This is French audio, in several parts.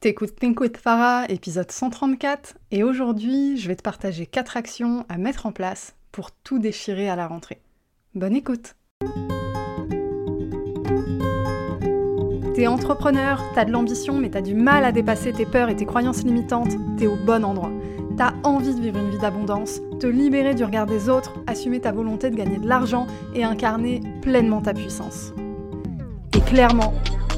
T'écoutes Think with Farah, épisode 134, et aujourd'hui, je vais te partager 4 actions à mettre en place pour tout déchirer à la rentrée. Bonne écoute T'es entrepreneur, t'as de l'ambition, mais t'as du mal à dépasser tes peurs et tes croyances limitantes, t'es au bon endroit. T'as envie de vivre une vie d'abondance, te libérer du regard des autres, assumer ta volonté de gagner de l'argent et incarner pleinement ta puissance. Et clairement,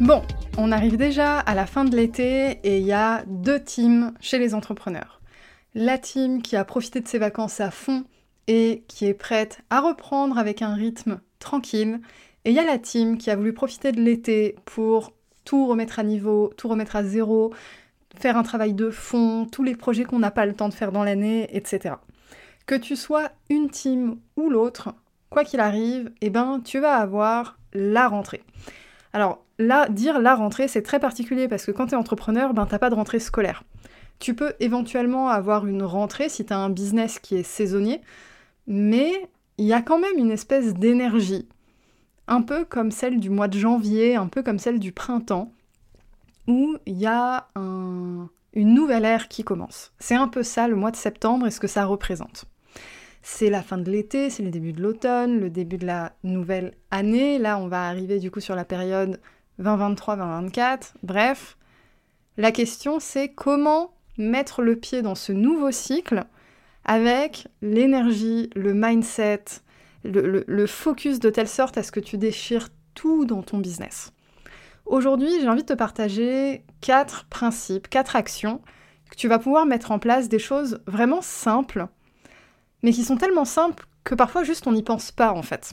Bon, on arrive déjà à la fin de l'été et il y a deux teams chez les entrepreneurs. La team qui a profité de ses vacances à fond et qui est prête à reprendre avec un rythme tranquille. Et il y a la team qui a voulu profiter de l'été pour tout remettre à niveau, tout remettre à zéro, faire un travail de fond, tous les projets qu'on n'a pas le temps de faire dans l'année, etc. Que tu sois une team ou l'autre, quoi qu'il arrive, eh ben, tu vas avoir la rentrée. Alors là, dire la rentrée, c'est très particulier parce que quand tu es entrepreneur, ben t'as pas de rentrée scolaire. Tu peux éventuellement avoir une rentrée si tu as un business qui est saisonnier, mais il y a quand même une espèce d'énergie, un peu comme celle du mois de janvier, un peu comme celle du printemps, où il y a une nouvelle ère qui commence. C'est un peu ça le mois de septembre et ce que ça représente c'est la fin de l'été, c'est le début de l'automne, le début de la nouvelle année. Là, on va arriver du coup sur la période 2023-2024. Bref, la question c'est comment mettre le pied dans ce nouveau cycle avec l'énergie, le mindset, le, focus de telle sorte à ce que tu déchires tout dans ton business. Aujourd'hui, j'ai envie de te partager quatre principes, quatre actions que tu vas pouvoir mettre en place, des choses vraiment simples mais qui sont tellement simples que parfois juste on n'y pense pas en fait.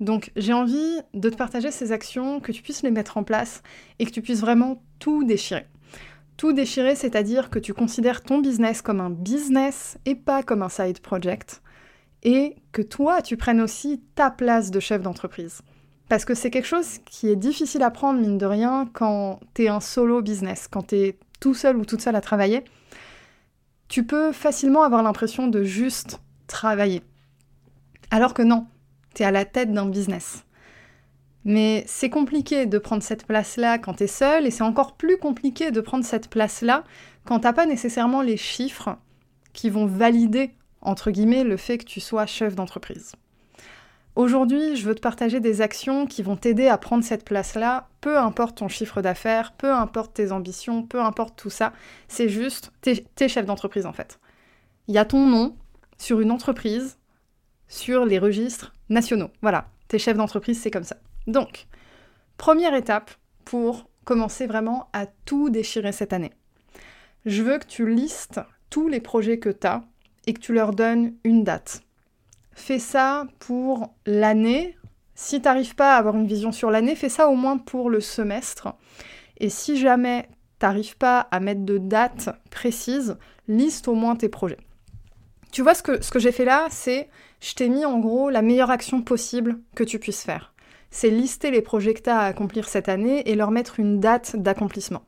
Donc j'ai envie de te partager ces actions, que tu puisses les mettre en place et que tu puisses vraiment tout déchirer. Tout déchirer, c'est-à-dire que tu considères ton business comme un business et pas comme un side project. Et que toi, tu prennes aussi ta place de chef d'entreprise. Parce que c'est quelque chose qui est difficile à prendre, mine de rien, quand tu es un solo business, quand tu es tout seul ou toute seule à travailler. Tu peux facilement avoir l'impression de juste travailler. Alors que non, tu es à la tête d'un business. Mais c'est compliqué de prendre cette place-là quand tu es seul et c'est encore plus compliqué de prendre cette place-là quand t'as pas nécessairement les chiffres qui vont valider, entre guillemets, le fait que tu sois chef d'entreprise. Aujourd'hui, je veux te partager des actions qui vont t'aider à prendre cette place-là, peu importe ton chiffre d'affaires, peu importe tes ambitions, peu importe tout ça, c'est juste, t'es es chef d'entreprise en fait. Il y a ton nom, sur une entreprise sur les registres nationaux. Voilà, tes chefs d'entreprise, c'est comme ça. Donc, première étape pour commencer vraiment à tout déchirer cette année. Je veux que tu listes tous les projets que tu as et que tu leur donnes une date. Fais ça pour l'année. Si tu n'arrives pas à avoir une vision sur l'année, fais ça au moins pour le semestre. Et si jamais tu n'arrives pas à mettre de date précise, liste au moins tes projets. Tu vois, ce que, ce que j'ai fait là, c'est je t'ai mis en gros la meilleure action possible que tu puisses faire. C'est lister les projets que tu à accomplir cette année et leur mettre une date d'accomplissement.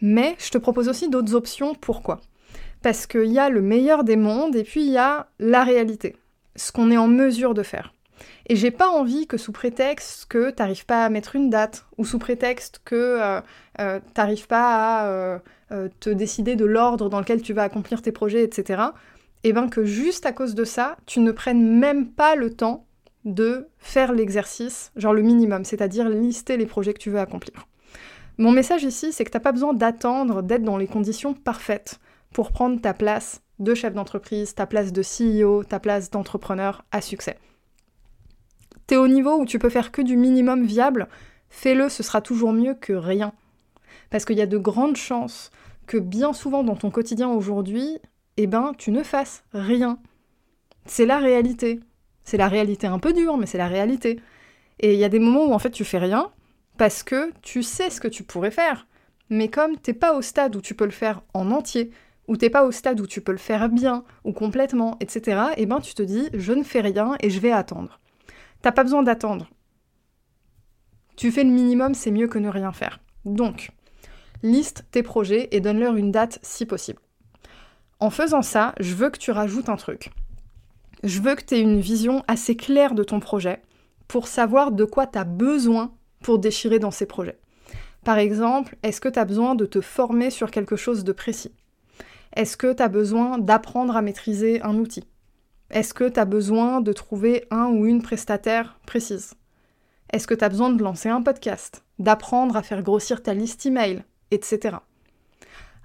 Mais je te propose aussi d'autres options. Pourquoi? Parce qu'il y a le meilleur des mondes et puis il y a la réalité, ce qu'on est en mesure de faire. Et j'ai pas envie que sous prétexte que t'arrives pas à mettre une date, ou sous prétexte que euh, euh, t'arrives pas à euh, te décider de l'ordre dans lequel tu vas accomplir tes projets, etc., et eh bien que juste à cause de ça, tu ne prennes même pas le temps de faire l'exercice, genre le minimum, c'est-à-dire lister les projets que tu veux accomplir. Mon message ici, c'est que t'as pas besoin d'attendre d'être dans les conditions parfaites pour prendre ta place de chef d'entreprise, ta place de CEO, ta place d'entrepreneur à succès. T'es au niveau où tu peux faire que du minimum viable, fais-le, ce sera toujours mieux que rien. Parce qu'il y a de grandes chances que bien souvent dans ton quotidien aujourd'hui, eh ben, tu ne fasses rien. C'est la réalité. C'est la réalité un peu dure, mais c'est la réalité. Et il y a des moments où en fait tu fais rien parce que tu sais ce que tu pourrais faire. Mais comme t'es pas au stade où tu peux le faire en entier, ou t'es pas au stade où tu peux le faire bien ou complètement, etc., eh ben tu te dis je ne fais rien et je vais attendre. T'as pas besoin d'attendre. Tu fais le minimum, c'est mieux que ne rien faire. Donc, liste tes projets et donne-leur une date si possible. En faisant ça, je veux que tu rajoutes un truc. Je veux que tu aies une vision assez claire de ton projet pour savoir de quoi tu as besoin pour déchirer dans ces projets. Par exemple, est-ce que tu as besoin de te former sur quelque chose de précis? Est-ce que tu as besoin d'apprendre à maîtriser un outil? Est-ce que tu as besoin de trouver un ou une prestataire précise? Est-ce que tu as besoin de lancer un podcast D'apprendre à faire grossir ta liste email Etc.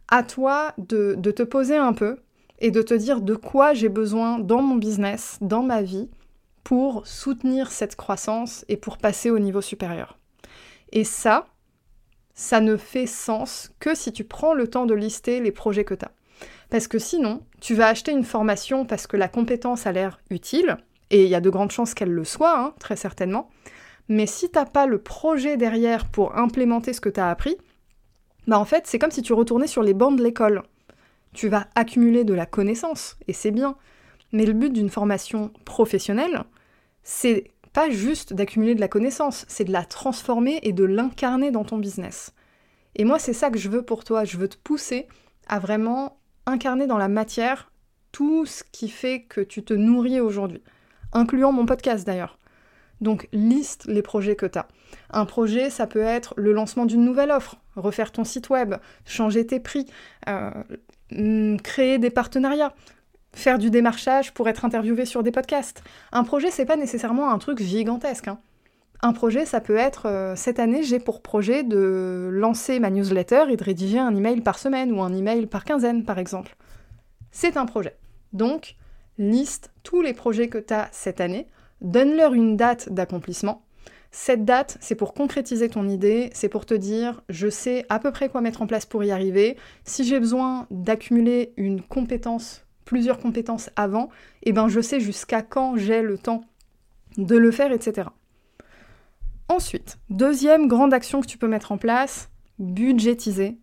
À toi de, te poser un peu et de te dire de quoi j'ai besoin dans mon business, dans ma vie, pour soutenir cette croissance et pour passer au niveau supérieur. Et ça, ça ne fait sens que si tu prends le temps de lister les projets que tu as. Parce que sinon, tu vas acheter une formation parce que la compétence a l'air utile, et il y a de grandes chances qu'elle le soit, hein, très certainement. Mais si t'as pas le projet derrière pour implémenter ce que tu as appris, bah en fait, c'est comme si tu retournais sur les bancs de l'école. Tu vas accumuler de la connaissance, et c'est bien. Mais le but d'une formation professionnelle, c'est pas juste d'accumuler de la connaissance, c'est de la transformer et de l'incarner dans ton business. Et moi, c'est ça que je veux pour toi. Je veux te pousser à vraiment incarner dans la matière tout ce qui fait que tu te nourris aujourd'hui, incluant mon podcast d'ailleurs. Donc liste les projets que tu as. Un projet, ça peut être le lancement d'une nouvelle offre, refaire ton site web, changer tes prix, euh, mm, créer des partenariats, faire du démarchage pour être interviewé sur des podcasts. Un projet, c'est pas nécessairement un truc gigantesque. Hein. Un projet, ça peut être euh, cette année, j'ai pour projet de lancer ma newsletter et de rédiger un email par semaine ou un email par quinzaine, par exemple. C'est un projet. Donc, liste tous les projets que tu as cette année, donne-leur une date d'accomplissement. Cette date, c'est pour concrétiser ton idée, c'est pour te dire je sais à peu près quoi mettre en place pour y arriver. Si j'ai besoin d'accumuler une compétence plusieurs compétences avant, eh ben je sais jusqu'à quand j'ai le temps de le faire, etc. Ensuite, deuxième grande action que tu peux mettre en place, budgétiser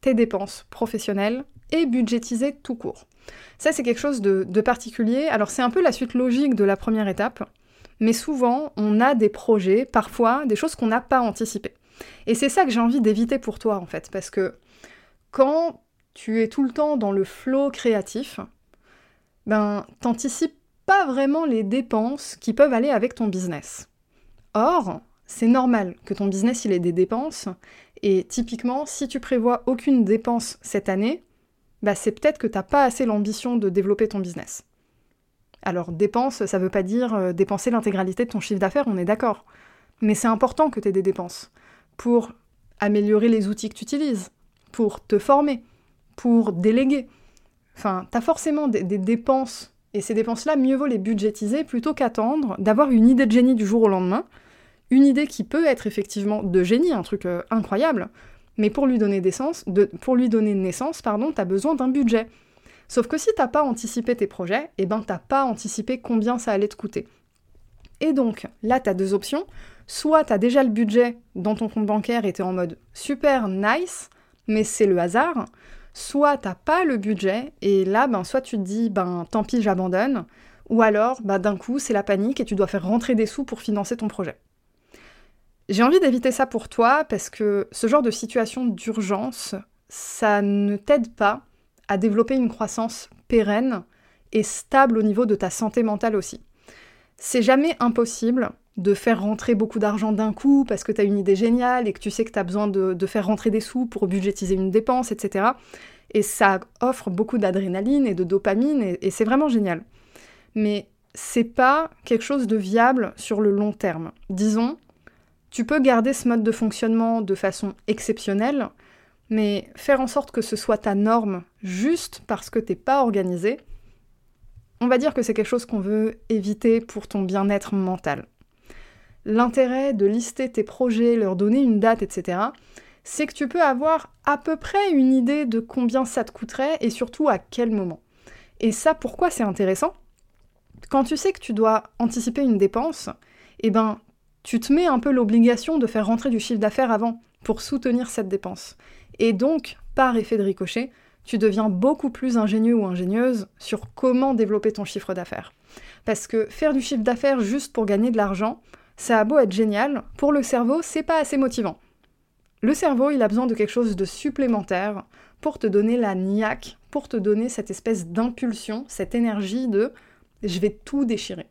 tes dépenses professionnelles et budgétiser tout court. Ça, c'est quelque chose de, particulier. Alors, c'est un peu la suite logique de la première étape, mais souvent, on a des projets, parfois, des choses qu'on n'a pas anticipées. Et c'est ça que j'ai envie d'éviter pour toi, en fait, parce que quand tu es tout le temps dans le flow créatif, ben, t'anticipes pas vraiment les dépenses qui peuvent aller avec ton business. Or, c'est normal que ton business il ait des dépenses, et typiquement, si tu prévois aucune dépense cette année, bah c'est peut-être que t'as pas assez l'ambition de développer ton business. Alors, dépenses, ça veut pas dire euh, dépenser l'intégralité de ton chiffre d'affaires, on est d'accord. Mais c'est important que tu aies des dépenses pour améliorer les outils que tu utilises, pour te former, pour déléguer, Enfin, t'as forcément des, dépenses, et ces dépenses-là, mieux vaut les budgétiser plutôt qu'attendre d'avoir une idée de génie du jour au lendemain, une idée qui peut être effectivement de génie, un truc euh, incroyable, mais pour lui donner, de, pour naissance, pardon, t'as besoin d'un budget. Sauf que si t'as pas anticipé tes projets, eh ben t'as pas anticipé combien ça allait te coûter. Et donc, là, t'as deux options. Soit t'as déjà le budget dans ton compte bancaire et t'es en mode super nice, mais c'est le hasard soit t'as pas le budget, et là, ben, soit tu te dis, ben, tant pis, j'abandonne, ou alors, ben, d'un coup, c'est la panique et tu dois faire rentrer des sous pour financer ton projet. J'ai envie d'éviter ça pour toi parce que ce genre de situation d'urgence, ça ne t'aide pas à développer une croissance pérenne et stable au niveau de ta santé mentale aussi. C'est jamais impossible de faire rentrer beaucoup d'argent d'un coup parce que tu as une idée géniale et que tu sais que tu as besoin de, faire rentrer des sous pour budgétiser une dépense, etc. Et ça offre beaucoup d'adrénaline et de dopamine et, et c'est vraiment génial. Mais c'est pas quelque chose de viable sur le long terme. Disons, Tu peux garder ce mode de fonctionnement de façon exceptionnelle, mais faire en sorte que ce soit ta norme juste parce que t'es pas organisé, on va dire que c'est quelque chose qu'on veut éviter pour ton bien-être mental. L'intérêt de lister tes projets, leur donner une date, etc., c'est que tu peux avoir à peu près une idée de combien ça te coûterait et surtout à quel moment. Et ça, pourquoi c'est intéressant? Quand tu sais que tu dois anticiper une dépense, eh ben, tu te mets un peu l'obligation de faire rentrer du chiffre d'affaires avant pour soutenir cette dépense. Et donc, par effet de ricochet, tu deviens beaucoup plus ingénieux ou ingénieuse sur comment développer ton chiffre d'affaires. Parce que faire du chiffre d'affaires juste pour gagner de l'argent, ça a beau être génial, pour le cerveau, c'est pas assez motivant. Le cerveau, il a besoin de quelque chose de supplémentaire pour te donner la niaque, pour te donner cette espèce d'impulsion, cette énergie de je vais tout déchirer.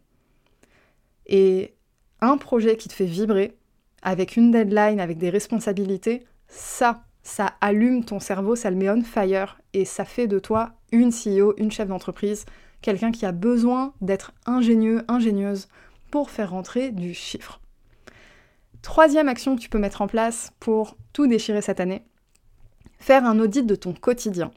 Et un projet qui te fait vibrer, avec une deadline, avec des responsabilités, ça, ça allume ton cerveau, ça le met on fire et ça fait de toi une CEO, une chef d'entreprise, quelqu'un qui a besoin d'être ingénieux, ingénieuse pour faire rentrer du chiffre. Troisième action que tu peux mettre en place pour tout déchirer cette année, faire un audit de ton quotidien.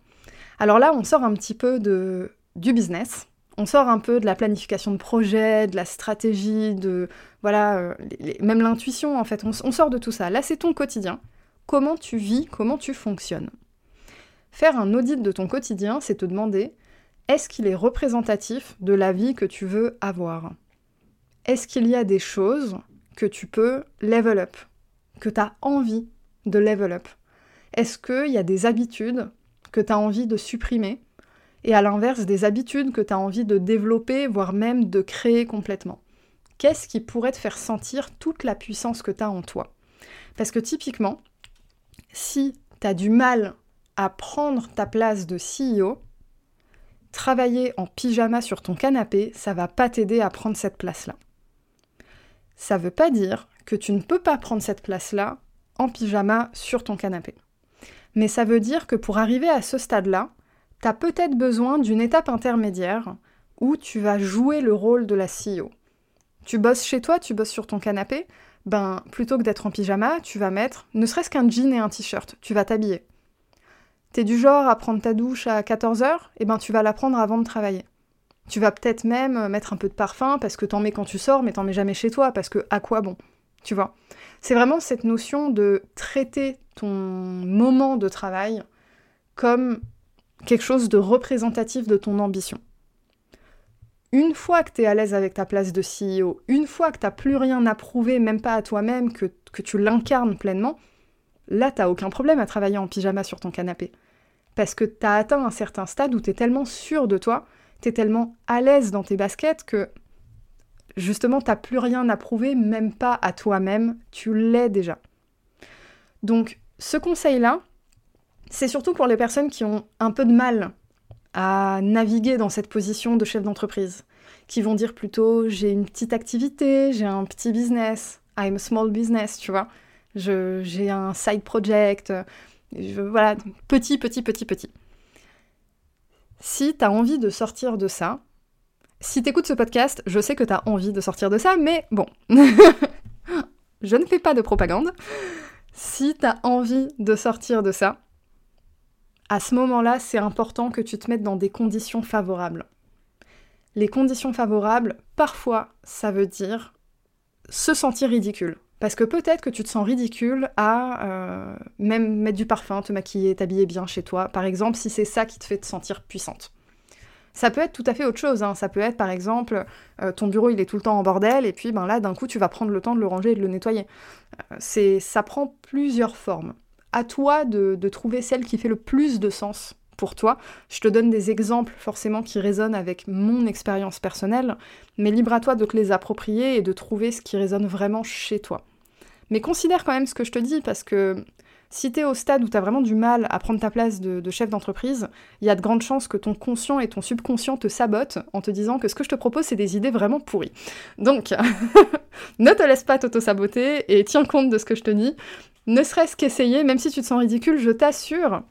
Alors là, on sort un petit peu de, du business, on sort un peu de la planification de projet, de la stratégie, de voilà, euh, même l'intuition en fait. On, on, sort de tout ça. Là, c'est ton quotidien. Comment tu vis, comment tu fonctionnes? Faire un audit de ton quotidien, c'est te demander est-ce qu'il est représentatif de la vie que tu veux avoir? Est-ce qu'il y a des choses que tu peux level up, que tu as envie de level up? Est-ce qu'il y a des habitudes que tu as envie de supprimer et à l'inverse des habitudes que tu as envie de développer, voire même de créer complètement Qu'est-ce qui pourrait te faire sentir toute la puissance que tu as en toi? Parce que typiquement, si tu as du mal à prendre ta place de CEO, travailler en pyjama sur ton canapé, ça va pas t'aider à prendre cette place-là. Ça veut pas dire que tu ne peux pas prendre cette place-là en pyjama sur ton canapé. Mais ça veut dire que pour arriver à ce stade-là, tu peut-être besoin d'une étape intermédiaire où tu vas jouer le rôle de la CEO. Tu bosses chez toi, tu bosses sur ton canapé, ben plutôt que d'être en pyjama, tu vas mettre ne serait-ce qu'un jean et un t-shirt, tu vas t'habiller. T'es du genre à prendre ta douche à 14h, et eh ben tu vas la prendre avant de travailler. Tu vas peut-être même mettre un peu de parfum parce que t'en mets quand tu sors, mais t'en mets jamais chez toi parce que à quoi bon Tu vois? C'est vraiment cette notion de traiter ton moment de travail comme quelque chose de représentatif de ton ambition. Une fois que tu es à l'aise avec ta place de CEO, une fois que tu plus rien à prouver, même pas à toi-même, que, tu l'incarnes pleinement, là, t'as aucun problème à travailler en pyjama sur ton canapé. Parce que tu as atteint un certain stade où tu es tellement sûr de toi, tu es tellement à l'aise dans tes baskets que justement, t'as plus rien à prouver, même pas à toi-même, tu l'es déjà. Donc, ce conseil-là, c'est surtout pour les personnes qui ont un peu de mal à naviguer dans cette position de chef d'entreprise, qui vont dire plutôt j'ai une petite activité, j'ai un petit business, I'm a small business, tu vois, j'ai un side project, je, voilà, petit, petit, petit, petit. Si tu as envie de sortir de ça, si tu écoutes ce podcast, je sais que tu as envie de sortir de ça, mais bon, je ne fais pas de propagande. Si tu as envie de sortir de ça, à ce moment-là, c'est important que tu te mettes dans des conditions favorables. Les conditions favorables, parfois, ça veut dire se sentir ridicule. Parce que peut-être que tu te sens ridicule à euh, même mettre du parfum, te maquiller, t'habiller bien chez toi, par exemple, si c'est ça qui te fait te sentir puissante. Ça peut être tout à fait autre chose, hein. ça peut être par exemple euh, ton bureau il est tout le temps en bordel et puis ben là d'un coup tu vas prendre le temps de le ranger et de le nettoyer. Euh, c'est, ça prend plusieurs formes à toi de, trouver celle qui fait le plus de sens pour toi. Je te donne des exemples forcément qui résonnent avec mon expérience personnelle, mais libre à toi de te les approprier et de trouver ce qui résonne vraiment chez toi. Mais considère quand même ce que je te dis parce que si tu es au stade où tu as vraiment du mal à prendre ta place de, de chef d'entreprise, il y a de grandes chances que ton conscient et ton subconscient te sabotent en te disant que ce que je te propose, c'est des idées vraiment pourries. Donc, ne te laisse pas t'auto-saboter et tiens compte de ce que je te dis. Ne serait-ce qu'essayer, même si tu te sens ridicule, je t'assure,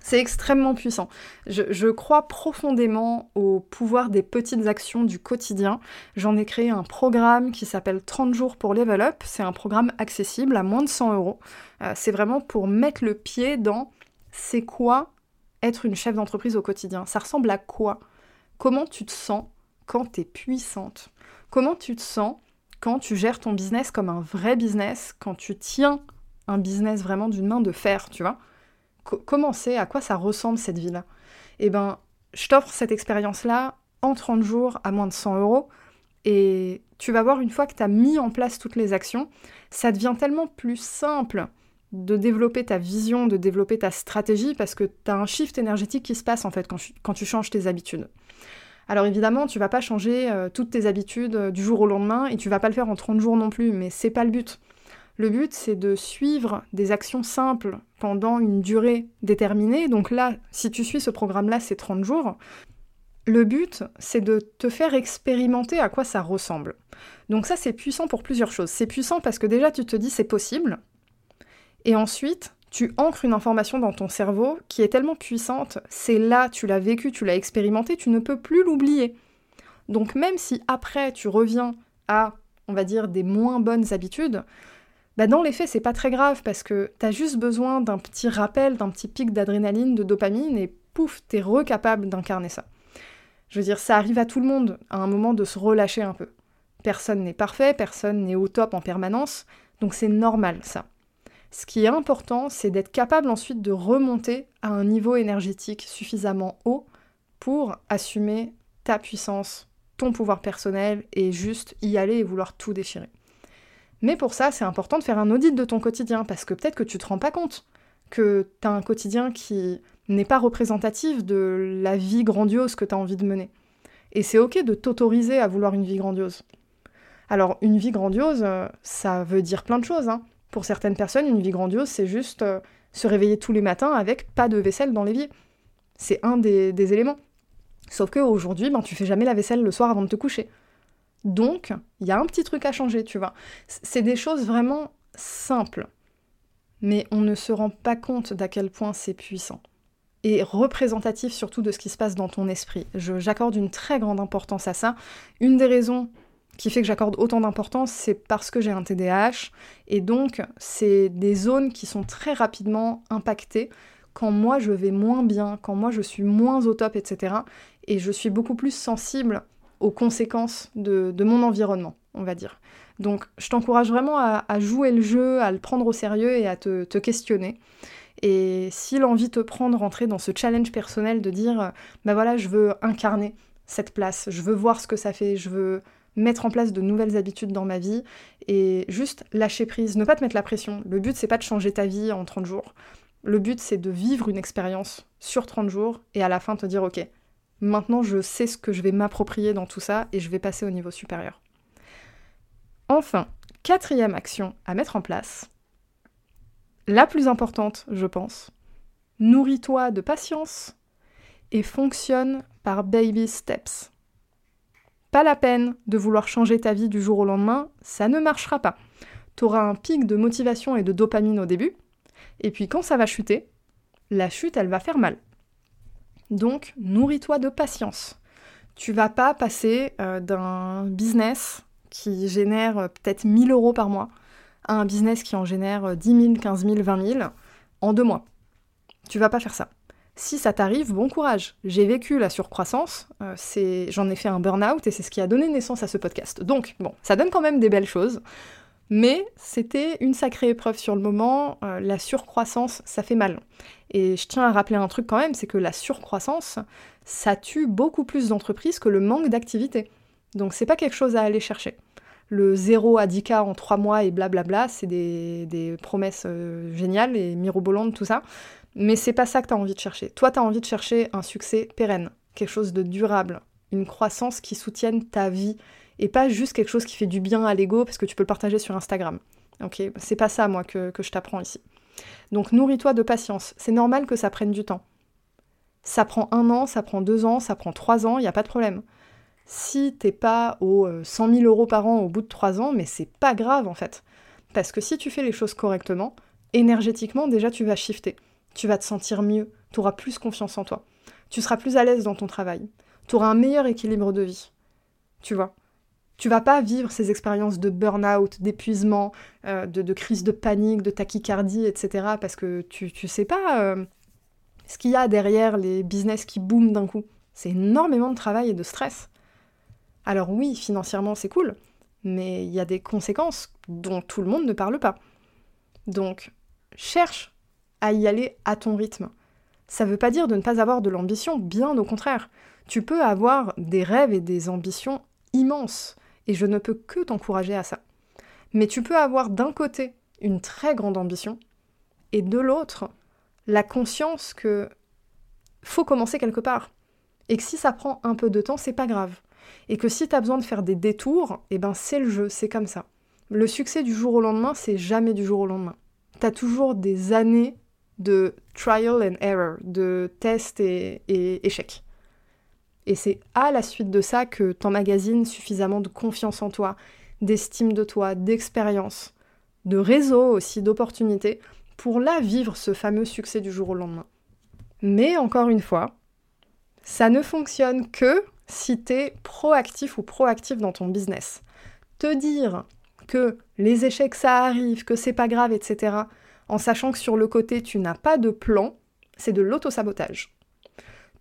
C'est extrêmement puissant. Je, crois profondément au pouvoir des petites actions du quotidien. J'en ai créé un programme qui s'appelle 30 jours pour Level Up. C'est un programme accessible à moins de 100 euros. Euh, c'est vraiment pour mettre le pied dans c'est quoi être une chef d'entreprise au quotidien. Ça ressemble à quoi? Comment tu te sens quand tu es puissante? Comment tu te sens quand tu gères ton business comme un vrai business, quand tu tiens un business vraiment d'une main de fer, tu vois comment c'est, à quoi ça ressemble cette vie-là? Eh ben, je t'offre cette expérience-là en 30 jours à moins de 100 euros. Et tu vas voir, une fois que tu as mis en place toutes les actions, ça devient tellement plus simple de développer ta vision, de développer ta stratégie, parce que tu as un shift énergétique qui se passe en fait quand, tu changes tes habitudes. Alors évidemment, tu vas pas changer euh, toutes tes habitudes euh, du jour au lendemain et tu vas pas le faire en 30 jours non plus, mais c'est pas le but. Le but, c'est de suivre des actions simples pendant une durée déterminée. Donc là, si tu suis ce programme-là, c'est 30 jours. Le but, c'est de te faire expérimenter à quoi ça ressemble. Donc ça, c'est puissant pour plusieurs choses. C'est puissant parce que déjà, tu te dis c'est possible. Et ensuite, tu ancres une information dans ton cerveau qui est tellement puissante, c'est là, tu l'as vécu, tu l'as expérimenté, tu ne peux plus l'oublier. Donc même si après tu reviens à, on va dire, des moins bonnes habitudes, bah dans les faits, c'est pas très grave parce que t'as juste besoin d'un petit rappel, d'un petit pic d'adrénaline, de dopamine, et pouf, t'es recapable d'incarner ça. Je veux dire, ça arrive à tout le monde à un moment de se relâcher un peu. Personne n'est parfait, personne n'est au top en permanence, donc c'est normal ça. Ce qui est important, c'est d'être capable ensuite de remonter à un niveau énergétique suffisamment haut pour assumer ta puissance, ton pouvoir personnel et juste y aller et vouloir tout déchirer. Mais pour ça, c'est important de faire un audit de ton quotidien, parce que peut-être que tu te rends pas compte que tu as un quotidien qui n'est pas représentatif de la vie grandiose que tu as envie de mener. Et c'est ok de t'autoriser à vouloir une vie grandiose. Alors, une vie grandiose, euh, ça veut dire plein de choses. Hein. Pour certaines personnes, une vie grandiose, c'est juste euh, se réveiller tous les matins avec pas de vaisselle dans l'évier. C'est un des, éléments. Sauf qu'aujourd'hui, ben, tu fais jamais la vaisselle le soir avant de te coucher. Donc, il y a un petit truc à changer, tu vois. C'est des choses vraiment simples. Mais on ne se rend pas compte d'à quel point c'est puissant. Et représentatif surtout de ce qui se passe dans ton esprit. J'accorde une très grande importance à ça. Une des raisons qui fait que j'accorde autant d'importance, c'est parce que j'ai un TDAH. Et donc, c'est des zones qui sont très rapidement impactées quand moi je vais moins bien, quand moi je suis moins au top, etc. Et je suis beaucoup plus sensible aux conséquences de, mon environnement, on va dire. Donc je t'encourage vraiment à, jouer le jeu, à le prendre au sérieux et à te, questionner. Et si l'envie te prend de rentrer dans ce challenge personnel de dire, bah voilà, je veux incarner cette place, je veux voir ce que ça fait, je veux mettre en place de nouvelles habitudes dans ma vie et juste lâcher prise, ne pas te mettre la pression. Le but c'est pas de changer ta vie en 30 jours. Le but c'est de vivre une expérience sur 30 jours et à la fin te dire ok, Maintenant, je sais ce que je vais m'approprier dans tout ça et je vais passer au niveau supérieur. Enfin, quatrième action à mettre en place, la plus importante, je pense, nourris-toi de patience et fonctionne par baby steps. Pas la peine de vouloir changer ta vie du jour au lendemain, ça ne marchera pas. Tu auras un pic de motivation et de dopamine au début, et puis quand ça va chuter, la chute, elle va faire mal. Donc, nourris-toi de patience. Tu vas pas passer euh, d'un business qui génère euh, peut-être 1000 euros par mois à un business qui en génère 10 000, 15 000, 20 000 en deux mois. Tu vas pas faire ça. Si ça t'arrive, bon courage. J'ai vécu la surcroissance, euh, j'en ai fait un burn-out et c'est ce qui a donné naissance à ce podcast. Donc, bon, ça donne quand même des belles choses. Mais c'était une sacrée épreuve sur le moment, la surcroissance, ça fait mal. Et je tiens à rappeler un truc quand même, c'est que la surcroissance, ça tue beaucoup plus d'entreprises que le manque d'activité. Donc c'est pas quelque chose à aller chercher. Le 0 à 10K en 3 mois et blablabla, c'est des, promesses euh, géniales et mirobolantes, tout ça. Mais c'est pas ça que tu as envie de chercher. Toi, tu as envie de chercher un succès pérenne, quelque chose de durable, une croissance qui soutienne ta vie et pas juste quelque chose qui fait du bien à l'ego parce que tu peux le partager sur Instagram. Ok, c'est pas ça moi que, je t'apprends ici. Donc nourris-toi de patience. C'est normal que ça prenne du temps. Ça prend un an, ça prend deux ans, ça prend trois ans, il n'y a pas de problème. Si t'es pas aux 100 000 euros par an au bout de trois ans, mais c'est pas grave en fait. Parce que si tu fais les choses correctement, énergétiquement déjà tu vas shifter. tu vas te sentir mieux, tu auras plus confiance en toi, tu seras plus à l'aise dans ton travail, tu auras un meilleur équilibre de vie. Tu vois? Tu vas pas vivre ces expériences de burn-out, d'épuisement, euh, de, crise de panique, de tachycardie, etc. parce que tu, tu sais pas euh, ce qu'il y a derrière les business qui booment d'un coup. C'est énormément de travail et de stress. Alors oui, financièrement c'est cool, mais il y a des conséquences dont tout le monde ne parle pas. Donc, cherche à y aller à ton rythme. Ça ne veut pas dire de ne pas avoir de l'ambition, bien au contraire. Tu peux avoir des rêves et des ambitions immenses et je ne peux que t'encourager à ça. Mais tu peux avoir d'un côté une très grande ambition, et de l'autre, la conscience que faut commencer quelque part. Et que si ça prend un peu de temps, c'est pas grave. Et que si tu as besoin de faire des détours, eh ben c'est le jeu, c'est comme ça. Le succès du jour au lendemain, c'est jamais du jour au lendemain. Tu as toujours des années de trial and error, de tests et, et échecs. Et c'est à la suite de ça que t'emmagasines suffisamment de confiance en toi, d'estime de toi, d'expérience, de réseau aussi, d'opportunités, pour là vivre ce fameux succès du jour au lendemain. Mais encore une fois, ça ne fonctionne que si t'es proactif ou proactif dans ton business. Te dire que les échecs ça arrive, que c'est pas grave, etc., en sachant que sur le côté tu n'as pas de plan, c'est de l'autosabotage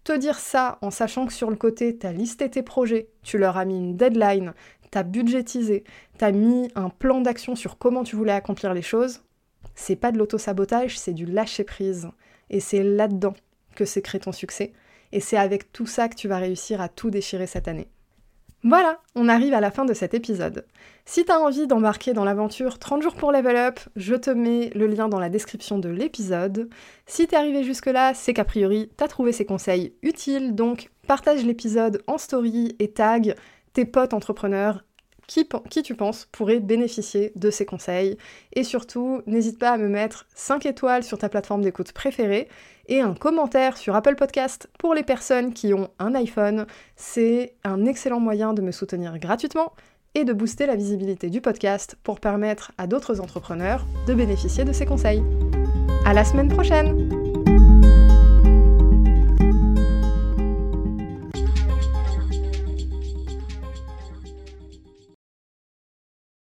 te dire ça en sachant que sur le côté, tu as listé tes projets, tu leur as mis une deadline, tu as budgétisé, tu as mis un plan d'action sur comment tu voulais accomplir les choses, c'est pas de l'auto-sabotage, c'est du lâcher-prise. Et c'est là-dedans que créé ton succès. Et c'est avec tout ça que tu vas réussir à tout déchirer cette année. Voilà, on arrive à la fin de cet épisode. Si t'as envie d'embarquer dans l'aventure 30 jours pour level up, je te mets le lien dans la description de l'épisode. Si t'es arrivé jusque-là, c'est qu'a priori t'as trouvé ces conseils utiles, donc partage l'épisode en story et tag tes potes entrepreneurs qui, tu penses pourrait bénéficier de ces conseils. Et surtout, n'hésite pas à me mettre 5 étoiles sur ta plateforme d'écoute préférée et un commentaire sur Apple Podcast pour les personnes qui ont un iPhone. C'est un excellent moyen de me soutenir gratuitement et de booster la visibilité du podcast pour permettre à d'autres entrepreneurs de bénéficier de ces conseils. À la semaine prochaine!